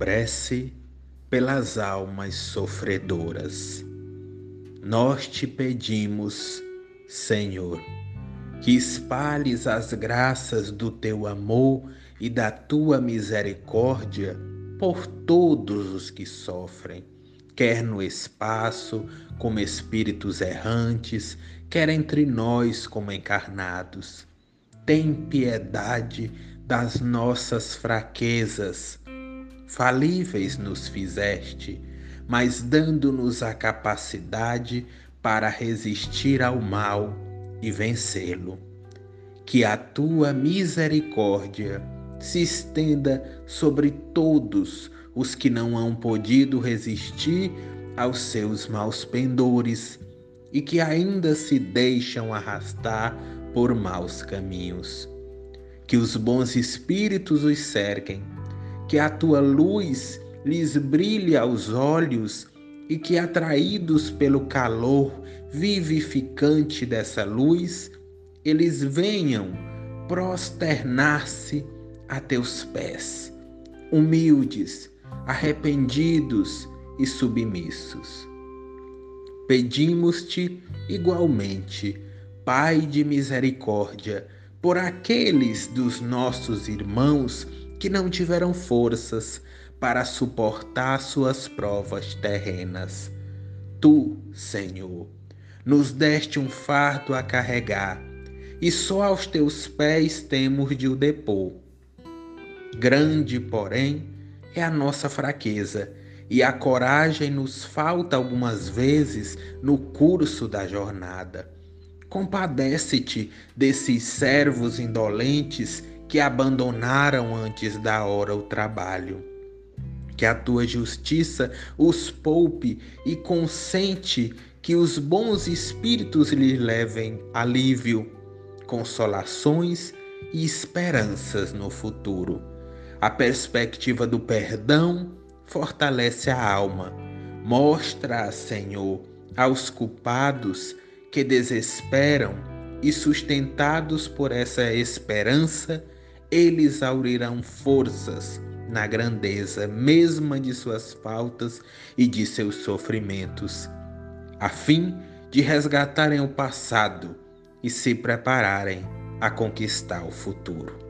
Prece pelas almas sofredoras. Nós te pedimos, Senhor, que espalhes as graças do teu amor e da tua misericórdia por todos os que sofrem, quer no espaço, como espíritos errantes, quer entre nós como encarnados. Tem piedade das nossas fraquezas. Falíveis nos fizeste, mas dando-nos a capacidade para resistir ao mal e vencê-lo. Que a tua misericórdia se estenda sobre todos os que não hão podido resistir aos seus maus pendores e que ainda se deixam arrastar por maus caminhos. Que os bons espíritos os cerquem, que a tua luz lhes brilhe aos olhos e que, atraídos pelo calor vivificante dessa luz, eles venham prosternar-se a teus pés, humildes, arrependidos e submissos. Pedimos-te igualmente, Pai de misericórdia, por aqueles dos nossos irmãos que não tiveram forças para suportar suas provas terrenas. Tu, Senhor, nos deste um fardo a carregar, e só aos teus pés temos de o depor. Grande, porém, é a nossa fraqueza, e a coragem nos falta algumas vezes no curso da jornada. Compadece-te desses servos indolentes que abandonaram antes da hora o trabalho. Que a tua justiça os poupe e consente que os bons espíritos lhes levem alívio, consolações e esperanças no futuro. A perspectiva do perdão fortalece a alma. Mostra, Senhor, aos culpados que desesperam e sustentados por essa esperança, eles aurirão forças na grandeza mesma de suas faltas e de seus sofrimentos, a fim de resgatarem o passado e se prepararem a conquistar o futuro.